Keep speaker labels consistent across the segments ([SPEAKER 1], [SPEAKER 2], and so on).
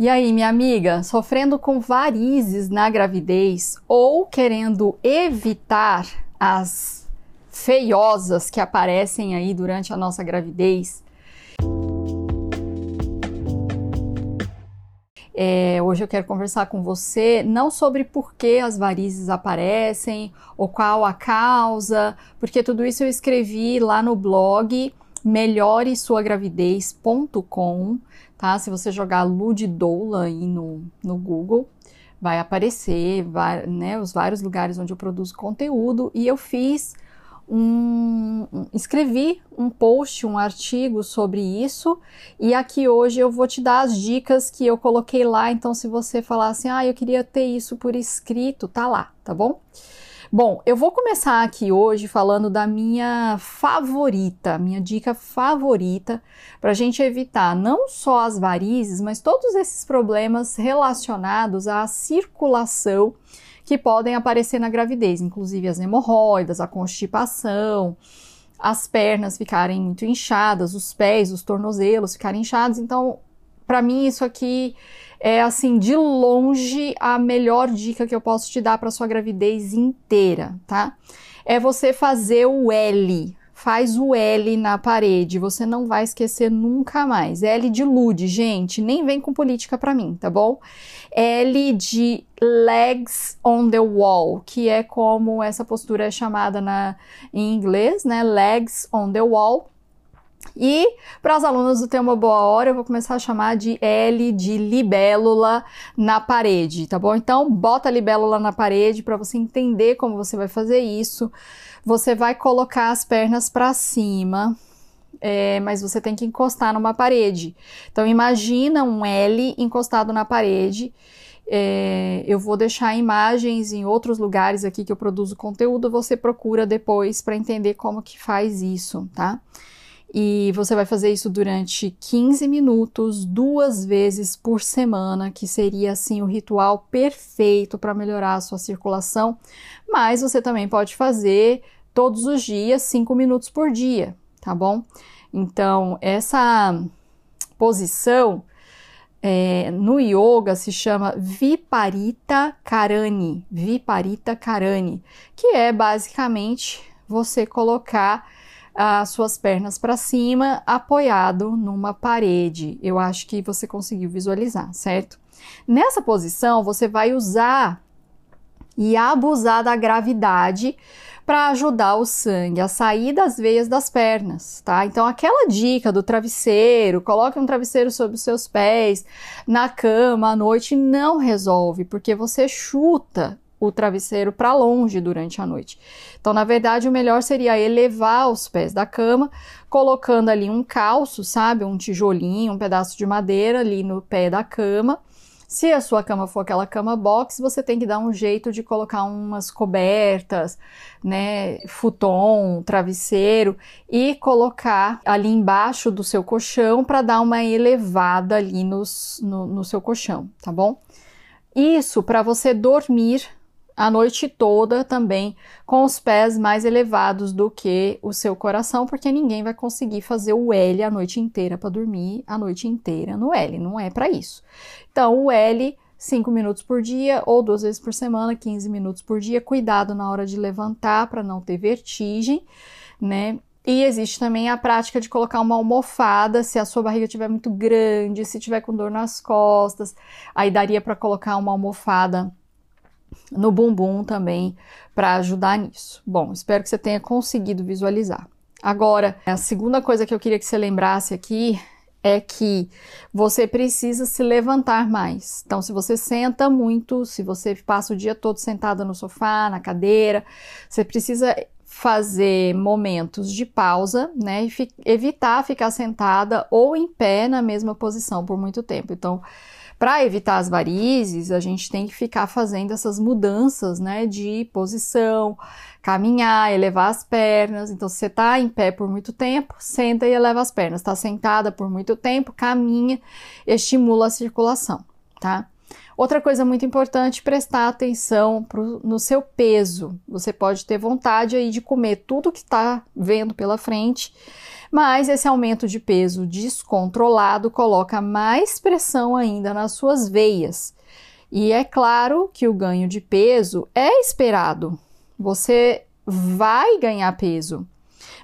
[SPEAKER 1] E aí, minha amiga, sofrendo com varizes na gravidez ou querendo evitar as feiosas que aparecem aí durante a nossa gravidez? É, hoje eu quero conversar com você não sobre por que as varizes aparecem ou qual a causa, porque tudo isso eu escrevi lá no blog melhoresuagravidez.com tá? Se você jogar Lud Doula aí no, no Google, vai aparecer vai, né, os vários lugares onde eu produzo conteúdo e eu fiz um, escrevi um post, um artigo sobre isso e aqui hoje eu vou te dar as dicas que eu coloquei lá. Então, se você falar assim, ah, eu queria ter isso por escrito, tá lá, tá bom? Bom, eu vou começar aqui hoje falando da minha favorita, minha dica favorita para a gente evitar não só as varizes, mas todos esses problemas relacionados à circulação que podem aparecer na gravidez, inclusive as hemorroidas, a constipação, as pernas ficarem muito inchadas, os pés, os tornozelos ficarem inchados. Então, para mim, isso aqui é assim, de longe, a melhor dica que eu posso te dar para sua gravidez inteira, tá? É você fazer o L. Faz o L na parede, você não vai esquecer nunca mais. L de lude, gente, nem vem com política para mim, tá bom? L de legs on the wall, que é como essa postura é chamada na, em inglês, né? Legs on the wall e para as alunas do Ter Uma Boa Hora, eu vou começar a chamar de L de libélula na parede, tá bom? Então, bota a libélula na parede para você entender como você vai fazer isso. Você vai colocar as pernas para cima, é, mas você tem que encostar numa parede. Então, imagina um L encostado na parede. É, eu vou deixar imagens em outros lugares aqui que eu produzo conteúdo, você procura depois para entender como que faz isso, tá? E você vai fazer isso durante 15 minutos, duas vezes por semana, que seria assim o ritual perfeito para melhorar a sua circulação. Mas você também pode fazer todos os dias, 5 minutos por dia, tá bom? Então, essa posição é, no yoga se chama Viparita Karani, Viparita Karani, que é basicamente você colocar as suas pernas para cima, apoiado numa parede. Eu acho que você conseguiu visualizar, certo? Nessa posição, você vai usar e abusar da gravidade para ajudar o sangue a sair das veias das pernas, tá? Então, aquela dica do travesseiro, coloque um travesseiro sobre os seus pés na cama à noite, não resolve, porque você chuta o travesseiro para longe durante a noite. Então, na verdade, o melhor seria elevar os pés da cama, colocando ali um calço, sabe? Um tijolinho, um pedaço de madeira ali no pé da cama. Se a sua cama for aquela cama box, você tem que dar um jeito de colocar umas cobertas, né, futon, travesseiro e colocar ali embaixo do seu colchão para dar uma elevada ali nos, no, no seu colchão, tá bom? Isso para você dormir a noite toda também com os pés mais elevados do que o seu coração, porque ninguém vai conseguir fazer o L a noite inteira para dormir a noite inteira no L, não é para isso. Então, o L 5 minutos por dia ou duas vezes por semana, 15 minutos por dia. Cuidado na hora de levantar para não ter vertigem, né? E existe também a prática de colocar uma almofada, se a sua barriga estiver muito grande, se tiver com dor nas costas, aí daria para colocar uma almofada no bumbum também para ajudar nisso. Bom, espero que você tenha conseguido visualizar. Agora, a segunda coisa que eu queria que você lembrasse aqui é que você precisa se levantar mais. Então, se você senta muito, se você passa o dia todo sentada no sofá, na cadeira, você precisa fazer momentos de pausa, né, e fi evitar ficar sentada ou em pé na mesma posição por muito tempo. Então, para evitar as varizes, a gente tem que ficar fazendo essas mudanças, né, de posição, caminhar, elevar as pernas. Então, se você está em pé por muito tempo, senta e eleva as pernas. Está sentada por muito tempo, caminha, estimula a circulação, tá? Outra coisa muito importante, prestar atenção pro, no seu peso. Você pode ter vontade aí de comer tudo que está vendo pela frente, Mas esse aumento de peso descontrolado coloca mais pressão ainda nas suas veias. E é claro que o ganho de peso é esperado. Você vai ganhar peso,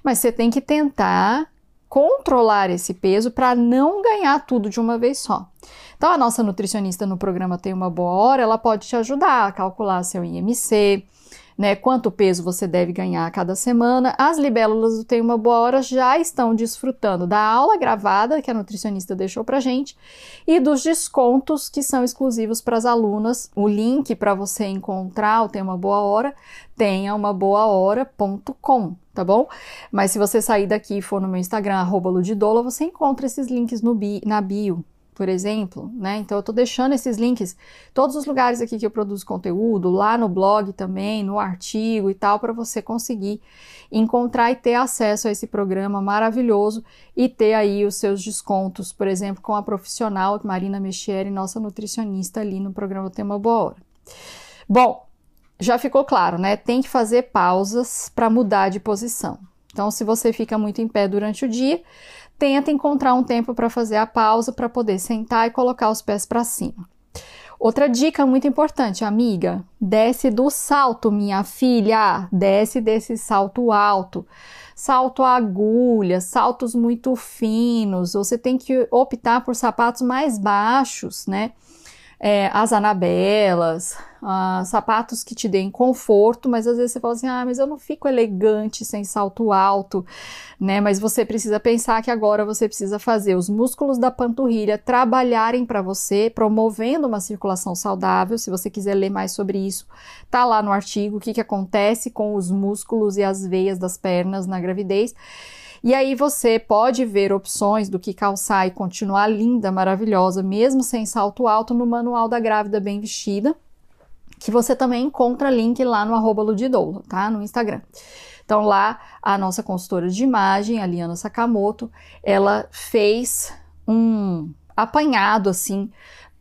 [SPEAKER 1] mas você tem que tentar controlar esse peso para não ganhar tudo de uma vez só. Então, a nossa nutricionista no programa Tem uma Boa Hora, ela pode te ajudar a calcular seu IMC, né, quanto peso você deve ganhar a cada semana. As libélulas do Tem Uma Boa Hora já estão desfrutando da aula gravada que a nutricionista deixou pra gente e dos descontos que são exclusivos para as alunas. O link para você encontrar o Tem Uma Boa Hora tenha uma boa hora.com, tá bom? Mas se você sair daqui e for no meu Instagram, arroba Ludidola, você encontra esses links no bi, na bio, por exemplo, né? Então eu tô deixando esses links, todos os lugares aqui que eu produzo conteúdo, lá no blog também, no artigo e tal, para você conseguir encontrar e ter acesso a esse programa maravilhoso e ter aí os seus descontos, por exemplo, com a profissional Marina Mechieri, nossa nutricionista ali no programa Tema Boa Hora. Bom, já ficou claro, né? Tem que fazer pausas para mudar de posição. Então, se você fica muito em pé durante o dia, tenta encontrar um tempo para fazer a pausa para poder sentar e colocar os pés para cima. Outra dica muito importante, amiga, desce do salto, minha filha, desce desse salto alto. Salto à agulha, saltos muito finos, você tem que optar por sapatos mais baixos, né? É, as anabelas, uh, sapatos que te deem conforto, mas às vezes você fala assim: ah, mas eu não fico elegante sem salto alto, né? Mas você precisa pensar que agora você precisa fazer os músculos da panturrilha trabalharem para você, promovendo uma circulação saudável. Se você quiser ler mais sobre isso, tá lá no artigo o que, que acontece com os músculos e as veias das pernas na gravidez. E aí você pode ver opções do que calçar e continuar linda, maravilhosa, mesmo sem salto alto, no Manual da Grávida Bem Vestida, que você também encontra link lá no arroba Ludidoula, tá? No Instagram. Então lá a nossa consultora de imagem, a Liana Sakamoto, ela fez um apanhado assim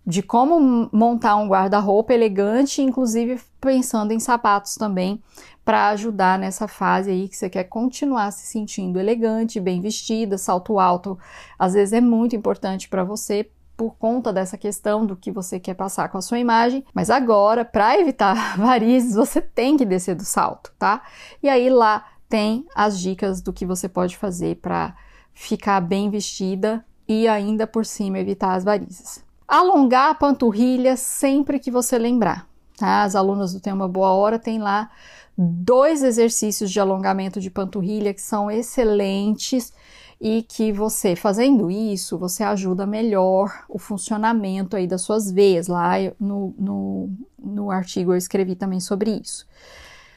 [SPEAKER 1] de como montar um guarda-roupa elegante, inclusive pensando em sapatos também, para ajudar nessa fase aí que você quer continuar se sentindo elegante, bem vestida, salto alto, às vezes é muito importante para você por conta dessa questão do que você quer passar com a sua imagem, mas agora, para evitar varizes, você tem que descer do salto, tá? E aí lá tem as dicas do que você pode fazer para ficar bem vestida e ainda por cima evitar as varizes. Alongar a panturrilha sempre que você lembrar. Tá? As alunas do Tem Uma Boa Hora têm lá dois exercícios de alongamento de panturrilha que são excelentes e que você fazendo isso, você ajuda melhor o funcionamento aí das suas veias. Lá no, no, no artigo eu escrevi também sobre isso.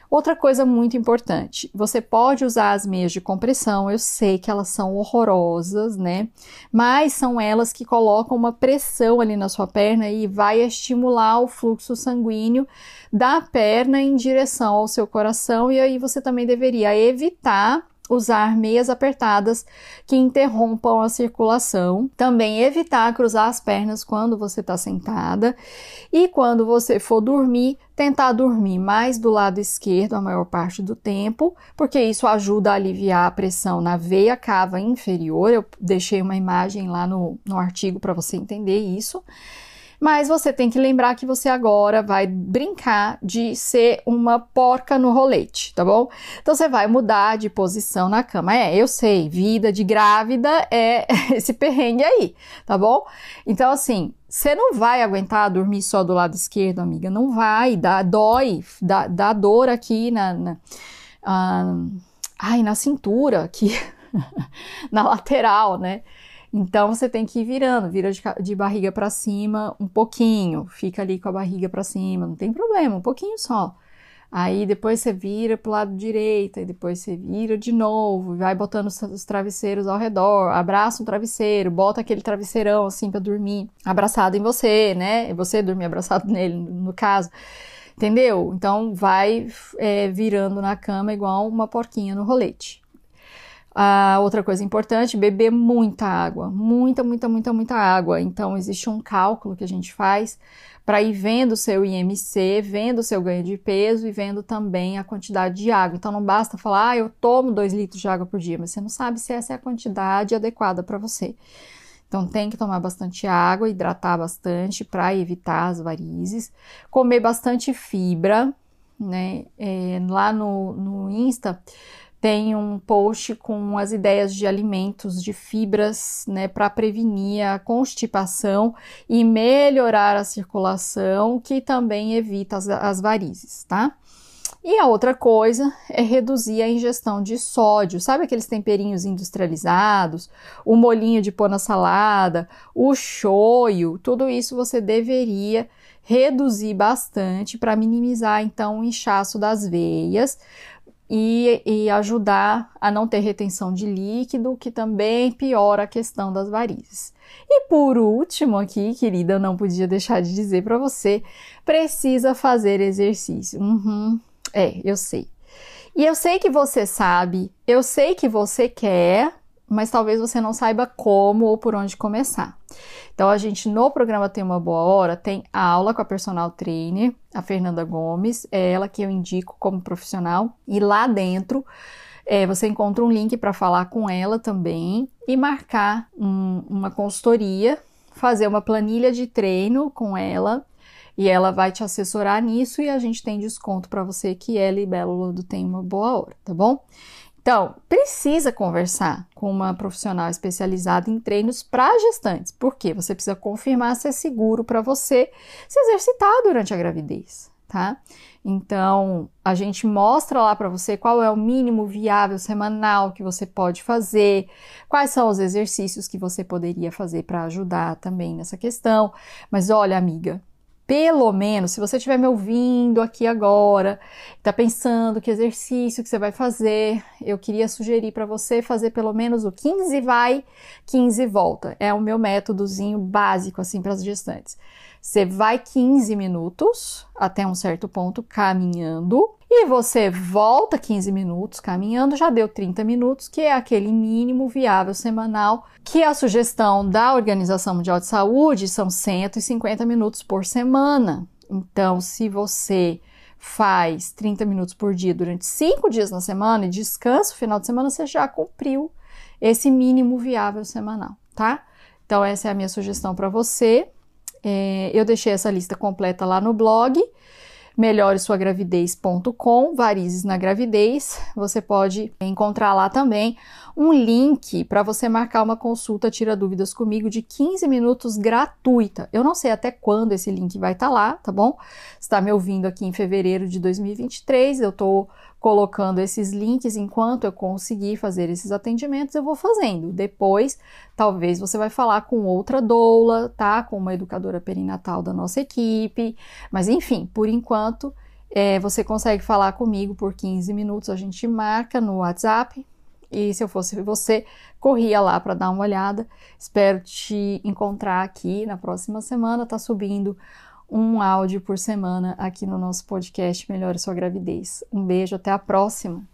[SPEAKER 1] Outra coisa muito importante, você pode usar as meias de compressão, eu sei que elas são horrorosas, né? Mas são elas que colocam uma pressão ali na sua perna e vai estimular o fluxo sanguíneo da perna em direção ao seu coração, e aí você também deveria evitar usar meias apertadas que interrompam a circulação. Também evitar cruzar as pernas quando você está sentada. E quando você for dormir, tentar dormir mais do lado esquerdo a maior parte do tempo, porque isso ajuda a aliviar a pressão na veia cava inferior. Eu deixei uma imagem lá no, no artigo para você entender isso. Mas você tem que lembrar que você agora vai brincar de ser uma porca no rolete, tá bom? Então você vai mudar de posição na cama. É, eu sei, vida de grávida é esse perrengue aí, tá bom? Então, assim, você não vai aguentar dormir só do lado esquerdo, amiga. Não vai, dá, dói, dá, dá dor aqui na. na ah, ai, na cintura, aqui, na lateral, né? Então você tem que ir virando, vira de, de barriga para cima um pouquinho, fica ali com a barriga para cima, não tem problema, um pouquinho só. Aí depois você vira pro lado direito, e depois você vira de novo, vai botando os travesseiros ao redor, abraça um travesseiro, bota aquele travesseirão assim para dormir, abraçado em você, né? Você dormir abraçado nele, no caso. Entendeu? Então vai é, virando na cama igual uma porquinha no rolete. A outra coisa importante, beber muita água, muita, muita, muita, muita água. Então, existe um cálculo que a gente faz para ir vendo o seu IMC, vendo o seu ganho de peso e vendo também a quantidade de água. Então, não basta falar, ah, eu tomo 2 litros de água por dia, mas você não sabe se essa é a quantidade adequada para você. Então, tem que tomar bastante água, hidratar bastante para evitar as varizes, comer bastante fibra, né? É, lá no, no Insta tem um post com as ideias de alimentos, de fibras, né, para prevenir a constipação e melhorar a circulação, que também evita as, as varizes, tá? E a outra coisa é reduzir a ingestão de sódio. Sabe aqueles temperinhos industrializados, o molinho de pôr na salada, o shoyu, tudo isso você deveria reduzir bastante para minimizar então o inchaço das veias e, e, ajudar a não ter retenção de líquido, que também piora a questão das varizes. E por último, aqui, querida, eu não podia deixar de dizer para você: precisa fazer exercício. Uhum, é, eu sei. E eu sei que você sabe, eu sei que você quer, mas talvez você não saiba como ou por onde começar. Então, a gente no programa Tem uma Boa Hora tem aula com a personal trainer, a Fernanda Gomes, é ela que eu indico como profissional, e lá dentro é, você encontra um link para falar com ela também e marcar um, uma consultoria, fazer uma planilha de treino com ela e ela vai te assessorar nisso e a gente tem desconto para você que é libélula do Tem uma Boa Hora, tá bom? Então, precisa conversar com uma profissional especializada em treinos para gestantes, porque você precisa confirmar se é seguro para você se exercitar durante a gravidez, tá? Então, a gente mostra lá para você qual é o mínimo viável semanal que você pode fazer, quais são os exercícios que você poderia fazer para ajudar também nessa questão. Mas olha, amiga, pelo menos, se você estiver me ouvindo aqui agora, está pensando que exercício que você vai fazer, eu queria sugerir para você fazer pelo menos o 15 vai, 15 volta. É o meu métodozinho básico assim para as gestantes. Você vai 15 minutos até um certo ponto caminhando e você volta 15 minutos caminhando, já deu 30 minutos, que é aquele mínimo viável semanal, que a sugestão da Organização Mundial de Saúde são 150 minutos por semana. Então, se você faz 30 minutos por dia durante 5 dias na semana e descansa o final de semana, você já cumpriu esse mínimo viável semanal, tá? Então, essa é a minha sugestão para você. É, eu deixei essa lista completa lá no blog melhoresuagravidez.com, varizes na gravidez. Você pode encontrar lá também um link para você marcar uma consulta tira dúvidas comigo de 15 minutos gratuita. Eu não sei até quando esse link vai estar tá lá, tá bom? Está me ouvindo aqui em fevereiro de 2023, eu estou colocando esses links enquanto eu conseguir fazer esses atendimentos, eu vou fazendo. Depois, talvez você vai falar com outra doula, tá? Com uma educadora perinatal da nossa equipe. Mas enfim, por enquanto, é, você consegue falar comigo por 15 minutos, a gente marca no WhatsApp. E se eu fosse você, corria lá para dar uma olhada. Espero te encontrar aqui na próxima semana. Tá subindo um áudio por semana aqui no nosso podcast Melhore Sua Gravidez. Um beijo, até a próxima!